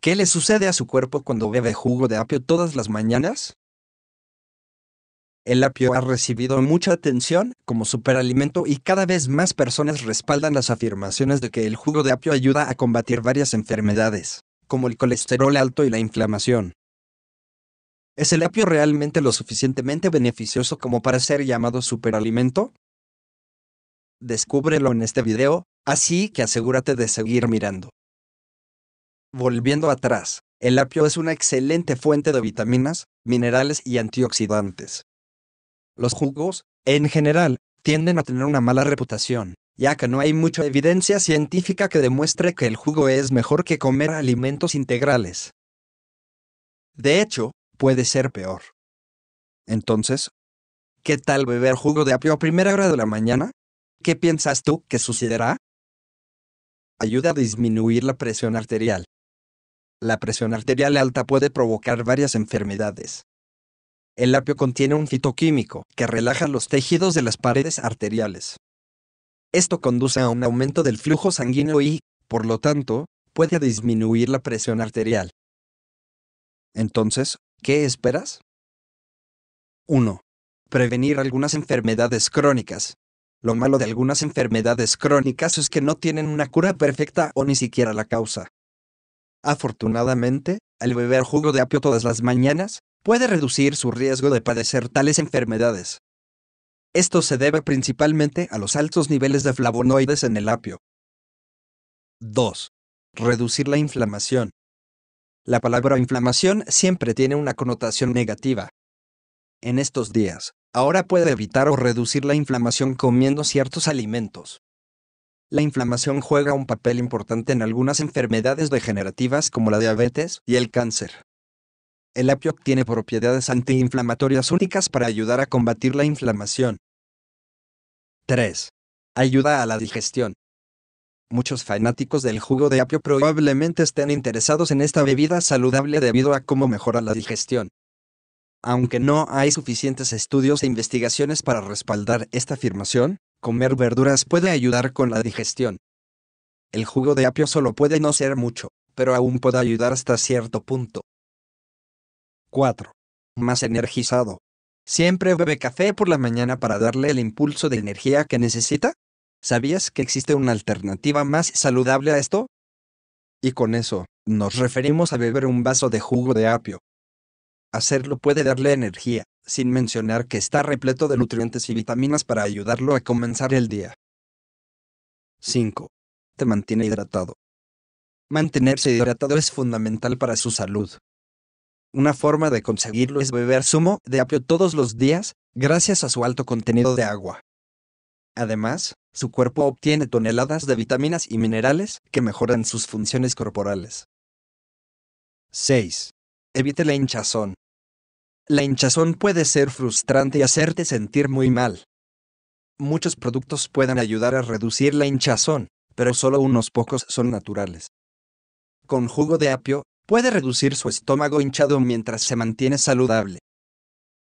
¿Qué le sucede a su cuerpo cuando bebe jugo de apio todas las mañanas? El apio ha recibido mucha atención como superalimento y cada vez más personas respaldan las afirmaciones de que el jugo de apio ayuda a combatir varias enfermedades, como el colesterol alto y la inflamación. ¿Es el apio realmente lo suficientemente beneficioso como para ser llamado superalimento? Descúbrelo en este video, así que asegúrate de seguir mirando. Volviendo atrás, el apio es una excelente fuente de vitaminas, minerales y antioxidantes. Los jugos, en general, tienden a tener una mala reputación, ya que no hay mucha evidencia científica que demuestre que el jugo es mejor que comer alimentos integrales. De hecho, puede ser peor. Entonces, ¿qué tal beber jugo de apio a primera hora de la mañana? ¿Qué piensas tú que sucederá? Ayuda a disminuir la presión arterial. La presión arterial alta puede provocar varias enfermedades. El apio contiene un fitoquímico que relaja los tejidos de las paredes arteriales. Esto conduce a un aumento del flujo sanguíneo y, por lo tanto, puede disminuir la presión arterial. Entonces, ¿qué esperas? 1. Prevenir algunas enfermedades crónicas. Lo malo de algunas enfermedades crónicas es que no tienen una cura perfecta o ni siquiera la causa. Afortunadamente, al beber jugo de apio todas las mañanas, puede reducir su riesgo de padecer tales enfermedades. Esto se debe principalmente a los altos niveles de flavonoides en el apio. 2. Reducir la inflamación. La palabra inflamación siempre tiene una connotación negativa. En estos días, ahora puede evitar o reducir la inflamación comiendo ciertos alimentos. La inflamación juega un papel importante en algunas enfermedades degenerativas como la diabetes y el cáncer. El apio tiene propiedades antiinflamatorias únicas para ayudar a combatir la inflamación. 3. Ayuda a la digestión. Muchos fanáticos del jugo de apio probablemente estén interesados en esta bebida saludable debido a cómo mejora la digestión. Aunque no hay suficientes estudios e investigaciones para respaldar esta afirmación, Comer verduras puede ayudar con la digestión. El jugo de apio solo puede no ser mucho, pero aún puede ayudar hasta cierto punto. 4. Más energizado. ¿Siempre bebe café por la mañana para darle el impulso de energía que necesita? ¿Sabías que existe una alternativa más saludable a esto? Y con eso, nos referimos a beber un vaso de jugo de apio. Hacerlo puede darle energía, sin mencionar que está repleto de nutrientes y vitaminas para ayudarlo a comenzar el día. 5. Te mantiene hidratado. Mantenerse hidratado es fundamental para su salud. Una forma de conseguirlo es beber zumo de apio todos los días, gracias a su alto contenido de agua. Además, su cuerpo obtiene toneladas de vitaminas y minerales que mejoran sus funciones corporales. 6. Evite la hinchazón. La hinchazón puede ser frustrante y hacerte sentir muy mal. Muchos productos pueden ayudar a reducir la hinchazón, pero solo unos pocos son naturales. Con jugo de apio, puede reducir su estómago hinchado mientras se mantiene saludable.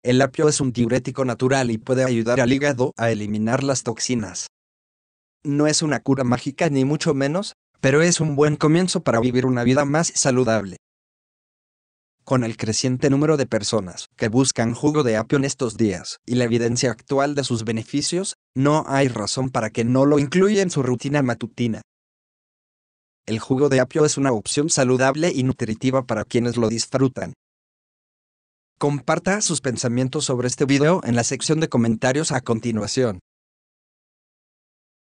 El apio es un diurético natural y puede ayudar al hígado a eliminar las toxinas. No es una cura mágica ni mucho menos, pero es un buen comienzo para vivir una vida más saludable con el creciente número de personas que buscan jugo de apio en estos días y la evidencia actual de sus beneficios, no hay razón para que no lo incluya en su rutina matutina. El jugo de apio es una opción saludable y nutritiva para quienes lo disfrutan. Comparta sus pensamientos sobre este video en la sección de comentarios a continuación.